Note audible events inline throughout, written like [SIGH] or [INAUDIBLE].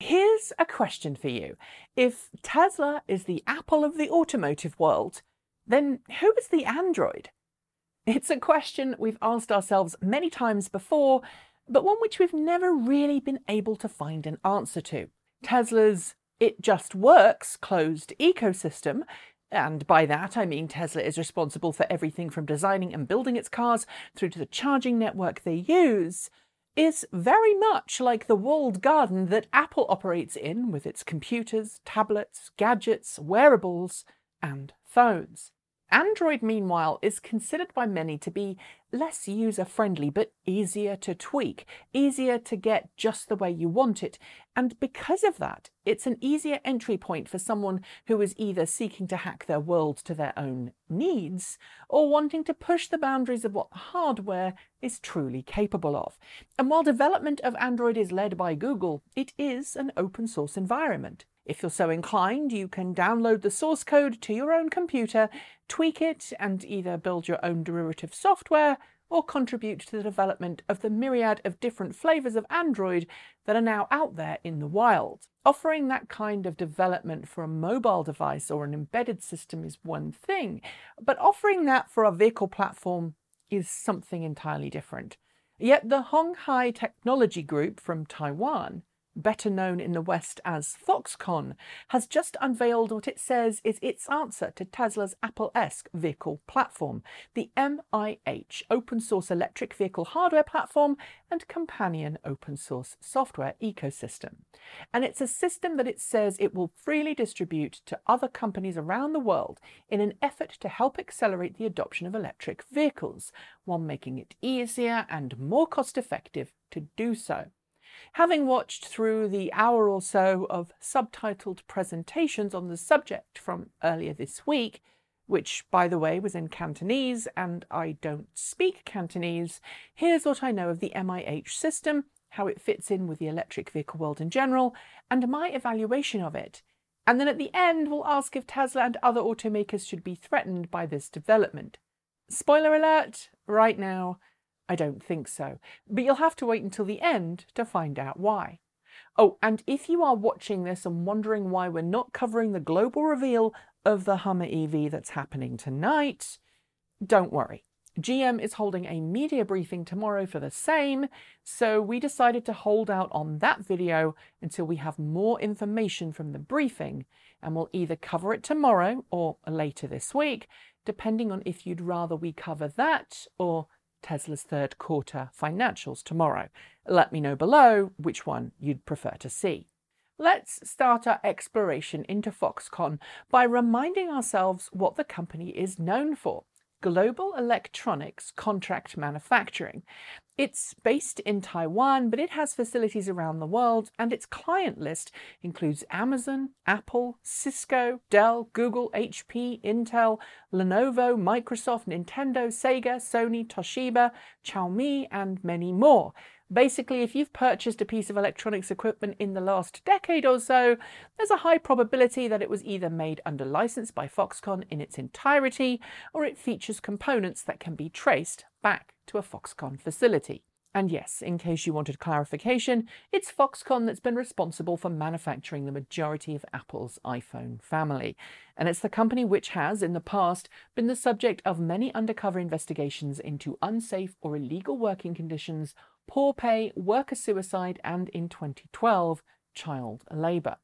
Here's a question for you. If Tesla is the Apple of the automotive world, then who is the Android? It's a question we've asked ourselves many times before, but one which we've never really been able to find an answer to. Tesla's It Just Works closed ecosystem, and by that I mean Tesla is responsible for everything from designing and building its cars through to the charging network they use, is very much like the walled garden that Apple operates in with its computers, tablets, gadgets, wearables, and phones. Android, meanwhile, is considered by many to be less user friendly but easier to tweak, easier to get just the way you want it. And because of that, it's an easier entry point for someone who is either seeking to hack their world to their own needs or wanting to push the boundaries of what the hardware is truly capable of. And while development of Android is led by Google, it is an open source environment. If you're so inclined, you can download the source code to your own computer, tweak it, and either build your own derivative software or contribute to the development of the myriad of different flavours of Android that are now out there in the wild. Offering that kind of development for a mobile device or an embedded system is one thing, but offering that for a vehicle platform is something entirely different. Yet the Hon Hai Technology Group from Taiwan better known in the West as Foxconn, has just unveiled what it says is its answer to Tesla's Apple-esque vehicle platform, the MIH open source electric vehicle hardware platform and companion open source software ecosystem. And it's a system that it says it will freely distribute to other companies around the world in an effort to help accelerate the adoption of electric vehicles, while making it easier and more cost effective to do so. Having watched through the hour or so of subtitled presentations on the subject from earlier this week, which, by the way, was in Cantonese, and I don't speak Cantonese, here's what I know of the MIH system, how it fits in with the electric vehicle world in general, and my evaluation of it. And then at the end, we'll ask if Tesla and other automakers should be threatened by this development. Spoiler alert, right now, I don't think so, but you'll have to wait until the end to find out why. Oh, and if you are watching this and wondering why we're not covering the global reveal of the Hummer EV that's happening tonight, don't worry. GM is holding a media briefing tomorrow for the same, so we decided to hold out on that video until we have more information from the briefing, and we'll either cover it tomorrow or later this week, depending on if you'd rather we cover that or Tesla's third quarter financials tomorrow. Let me know below which one you'd prefer to see. Let's start our exploration into Foxconn by reminding ourselves what the company is known for. Global Electronics Contract Manufacturing. It's based in Taiwan, but it has facilities around the world, and its client list includes Amazon, Apple, Cisco, Dell, Google, HP, Intel, Lenovo, Microsoft, Nintendo, Sega, Sony, Toshiba, Xiaomi, and many more. Basically, if you've purchased a piece of electronics equipment in the last decade or so, there's a high probability that it was either made under license by Foxconn in its entirety, or it features components that can be traced back to a Foxconn facility. And yes, in case you wanted clarification, it's Foxconn that's been responsible for manufacturing the majority of Apple's iPhone family. And it's the company which has, in the past, been the subject of many undercover investigations into unsafe or illegal working conditions poor pay, worker suicide, and in 2012, child labour.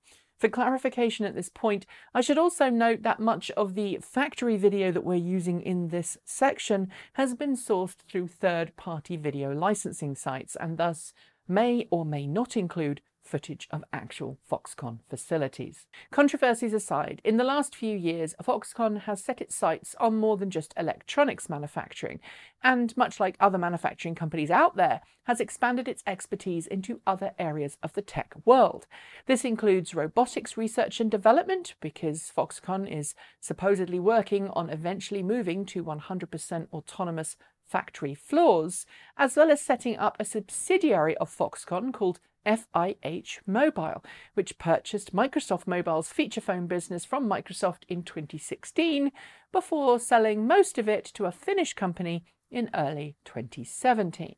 For clarification at this point, I should also note that much of the factory video that we're using in this section has been sourced through third-party video licensing sites and thus may or may not include footage of actual Foxconn facilities. Controversies aside, in the last few years, Foxconn has set its sights on more than just electronics manufacturing, and much like other manufacturing companies out there, has expanded its expertise into other areas of the tech world. This includes robotics research and development, because Foxconn is supposedly working on eventually moving to 100% autonomous factory floors, as well as setting up a subsidiary of Foxconn called FIH Mobile, which purchased Microsoft Mobile's feature phone business from Microsoft in 2016 before selling most of it to a Finnish company in early 2017.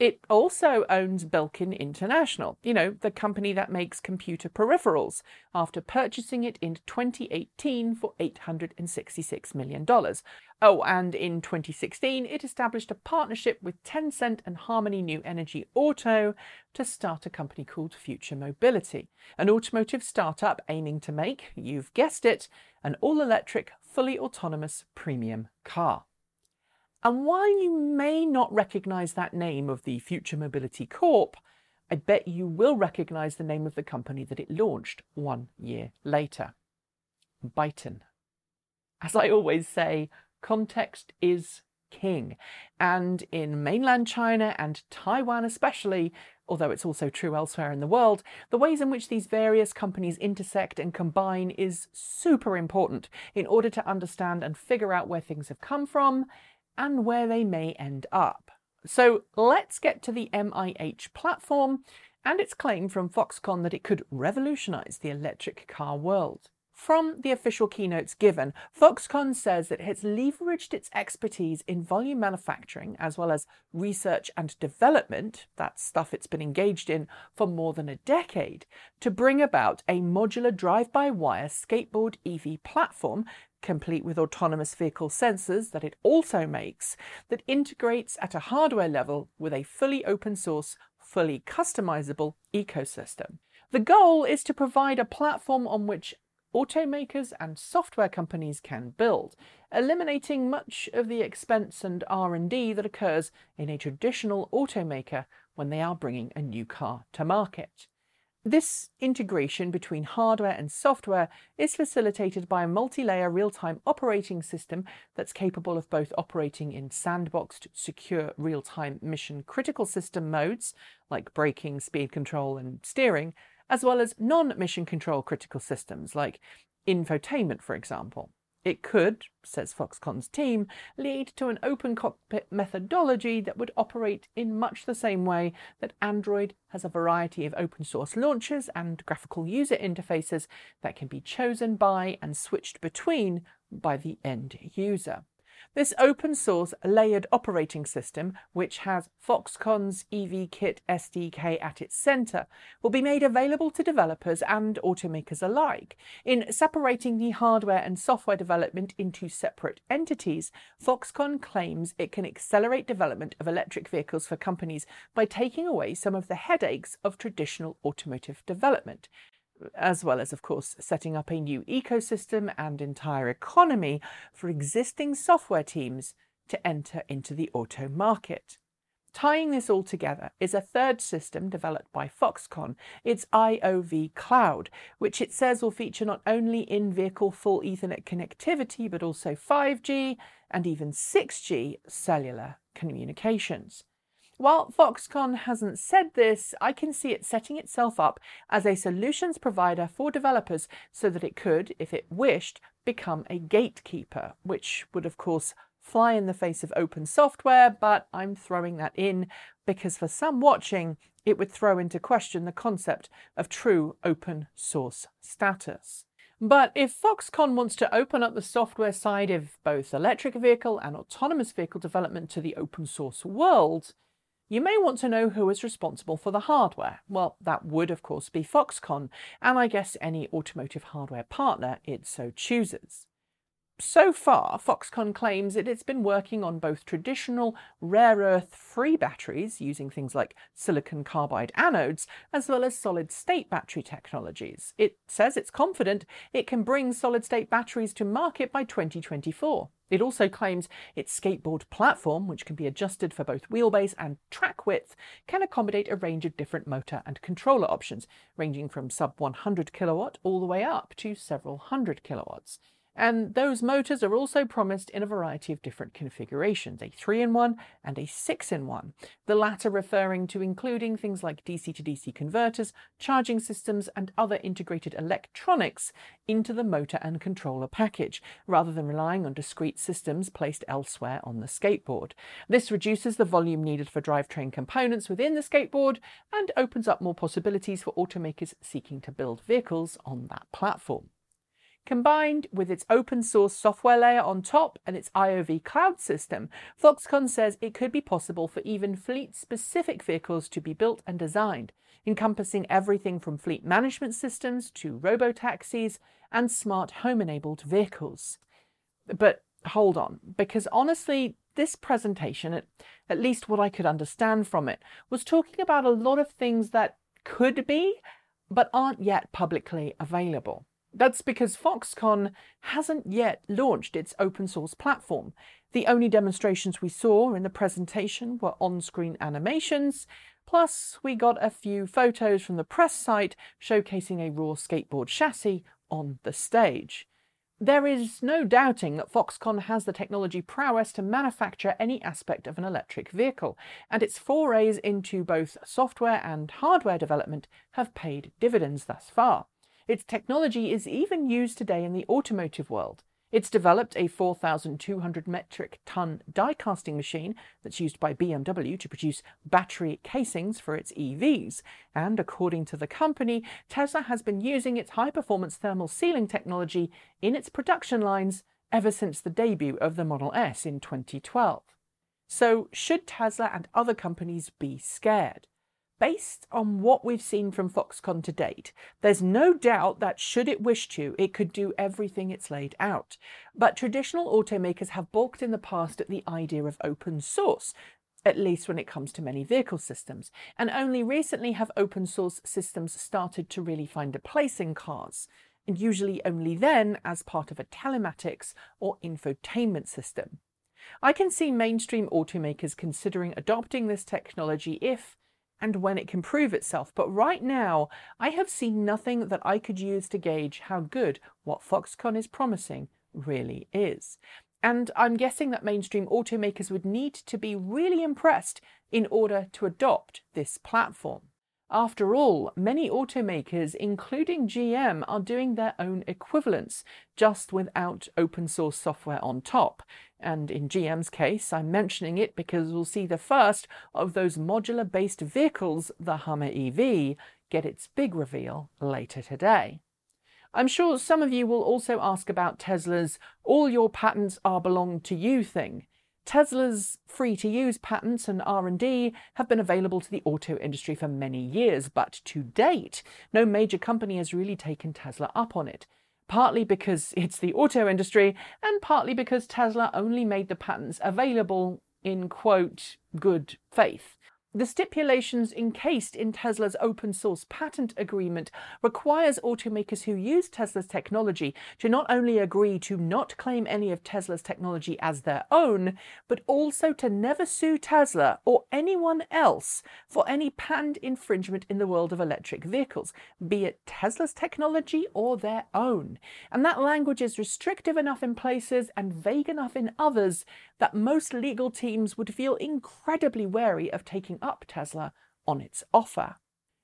It also owns Belkin International, you know, the company that makes computer peripherals, after purchasing it in 2018 for $866 million. Oh, and in 2016, it established a partnership with Tencent and Harmony New Energy Auto to start a company called Future Mobility, an automotive startup aiming to make, you've guessed it, an all electric, fully autonomous premium car. And while you may not recognize that name of the Future Mobility Corp, I bet you will recognize the name of the company that it launched one year later Byton. As I always say, context is king. And in mainland China and Taiwan especially, although it's also true elsewhere in the world, the ways in which these various companies intersect and combine is super important in order to understand and figure out where things have come from and where they may end up. So let's get to the MIH platform and its claim from Foxconn that it could revolutionize the electric car world. From the official keynotes given, Foxconn says that it has leveraged its expertise in volume manufacturing as well as research and development, that stuff it's been engaged in for more than a decade, to bring about a modular drive by wire skateboard EV platform complete with autonomous vehicle sensors that it also makes, that integrates at a hardware level with a fully open source, fully customizable ecosystem. The goal is to provide a platform on which automakers and software companies can build, eliminating much of the expense and R&D that occurs in a traditional automaker when they are bringing a new car to market. This integration between hardware and software is facilitated by a multi-layer real-time operating system that's capable of both operating in sandboxed, secure, real-time mission-critical system modes, like braking, speed control, and steering, as well as non-mission control critical systems, like infotainment, for example. It could, says Foxconn's team, lead to an open cockpit methodology that would operate in much the same way that Android has a variety of open source launchers and graphical user interfaces that can be chosen by and switched between by the end user. This open source layered operating system, which has Foxconn's EVKit SDK at its center, will be made available to developers and automakers alike. In separating the hardware and software development into separate entities, Foxconn claims it can accelerate development of electric vehicles for companies by taking away some of the headaches of traditional automotive development as well as, of course, setting up a new ecosystem and entire economy for existing software teams to enter into the auto market. Tying this all together is a third system developed by Foxconn, its IOV Cloud, which it says will feature not only in vehicle full Ethernet connectivity, but also 5G and even 6G cellular communications. While Foxconn hasn't said this, I can see it setting itself up as a solutions provider for developers so that it could, if it wished, become a gatekeeper, which would, of course, fly in the face of open software, but I'm throwing that in because for some watching, it would throw into question the concept of true open source status. But if Foxconn wants to open up the software side of both electric vehicle and autonomous vehicle development to the open source world, you may want to know who is responsible for the hardware. Well, that would of course be Foxconn, and I guess any automotive hardware partner it so chooses. So far, Foxconn claims that it's been working on both traditional rare earth free batteries using things like silicon carbide anodes, as well as solid state battery technologies. It says it's confident it can bring solid state batteries to market by 2024. It also claims its skateboard platform, which can be adjusted for both wheelbase and track width, can accommodate a range of different motor and controller options, ranging from sub 100 kilowatt all the way up to several hundred kilowatts. And those motors are also promised in a variety of different configurations, a 3-in-1 and a 6-in-1, the latter referring to including things like DC to DC converters, charging systems and other integrated electronics into the motor and controller package, rather than relying on discrete systems placed elsewhere on the skateboard. This reduces the volume needed for drivetrain components within the skateboard and opens up more possibilities for automakers seeking to build vehicles on that platform. Combined with its open source software layer on top and its IOV cloud system, Foxconn says it could be possible for even fleet specific vehicles to be built and designed, encompassing everything from fleet management systems to robo taxis and smart home enabled vehicles. But hold on, because honestly, this presentation, at, at least what I could understand from it, was talking about a lot of things that could be, but aren't yet publicly available. That's because Foxconn hasn't yet launched its open source platform. The only demonstrations we saw in the presentation were on screen animations, plus, we got a few photos from the press site showcasing a raw skateboard chassis on the stage. There is no doubting that Foxconn has the technology prowess to manufacture any aspect of an electric vehicle, and its forays into both software and hardware development have paid dividends thus far. Its technology is even used today in the automotive world. It's developed a 4,200 metric ton die casting machine that's used by BMW to produce battery casings for its EVs. And according to the company, Tesla has been using its high performance thermal sealing technology in its production lines ever since the debut of the Model S in 2012. So, should Tesla and other companies be scared? Based on what we've seen from Foxconn to date, there's no doubt that should it wish to, it could do everything it's laid out. But traditional automakers have balked in the past at the idea of open source, at least when it comes to many vehicle systems, and only recently have open source systems started to really find a place in cars, and usually only then as part of a telematics or infotainment system. I can see mainstream automakers considering adopting this technology if, and when it can prove itself. But right now, I have seen nothing that I could use to gauge how good what Foxconn is promising really is. And I'm guessing that mainstream automakers would need to be really impressed in order to adopt this platform. After all, many automakers, including GM, are doing their own equivalents, just without open source software on top. And in GM's case, I'm mentioning it because we'll see the first of those modular based vehicles, the Hummer EV, get its big reveal later today. I'm sure some of you will also ask about Tesla's all your patents are belong to you thing. Tesla's free-to-use patents and R&D have been available to the auto industry for many years, but to date, no major company has really taken Tesla up on it. Partly because [LAUGHS] it's the auto industry, and partly because Tesla only made the patents available in, quote, good faith. The stipulations encased in Tesla's open source patent agreement requires automakers who use Tesla's technology to not only agree to not claim any of Tesla's technology as their own, but also to never sue Tesla or anyone else for any patent infringement in the world of electric vehicles, be it Tesla's technology or their own. And that language is restrictive enough in places and vague enough in others that most legal teams would feel incredibly wary of taking up Tesla on its offer.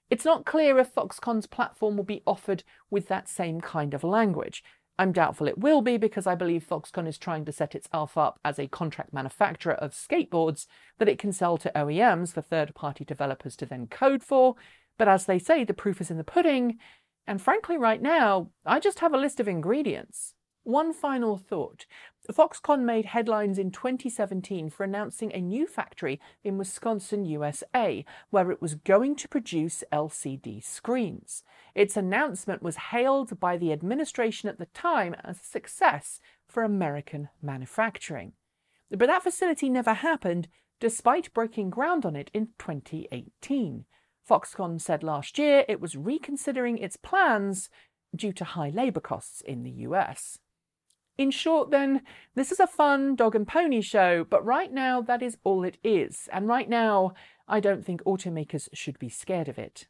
It's not clear if Foxconn's platform will be offered with that same kind of language. I'm doubtful it will be because I believe Foxconn is trying to set itself up as a contract manufacturer of skateboards that it can sell to OEMs for third party developers to then code for. But as they say, the proof is in the pudding. And frankly, right now, I just have a list of ingredients. One final thought. Foxconn made headlines in 2017 for announcing a new factory in Wisconsin, USA, where it was going to produce LCD screens. Its announcement was hailed by the administration at the time as a success for American manufacturing. But that facility never happened, despite breaking ground on it in 2018. Foxconn said last year it was reconsidering its plans due to high labour costs in the US. In short, then, this is a fun dog and pony show, but right now that is all it is. And right now, I don't think automakers should be scared of it.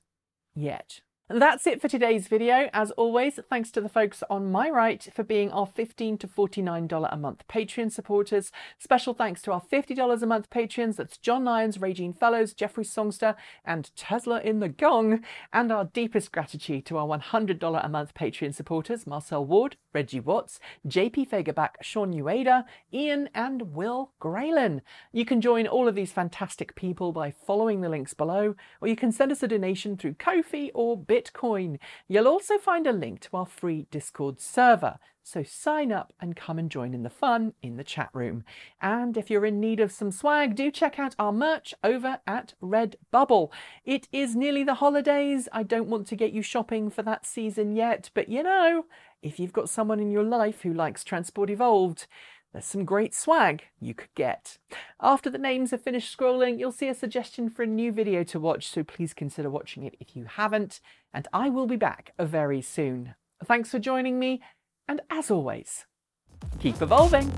Yet. That's it for today's video. As always, thanks to the folks on my right for being our 15 to $49 a month Patreon supporters. Special thanks to our $50 a month patrons. That's John Lyons, Regine Fellows, Jeffrey Songster, and Tesla in the Gong. And our deepest gratitude to our $100 a month Patreon supporters, Marcel Ward, Reggie Watts, JP Fagerback, Sean Ueda, Ian, and Will Graylin. You can join all of these fantastic people by following the links below, or you can send us a donation through Ko-fi or Bit Bitcoin. You'll also find a link to our free Discord server, so sign up and come and join in the fun in the chat room. And if you're in need of some swag, do check out our merch over at Redbubble. It is nearly the holidays. I don't want to get you shopping for that season yet, but you know, if you've got someone in your life who likes Transport Evolved, there's some great swag you could get. After the names are finished scrolling, you'll see a suggestion for a new video to watch, so please consider watching it if you haven't, and I will be back very soon. Thanks for joining me, and as always, keep evolving!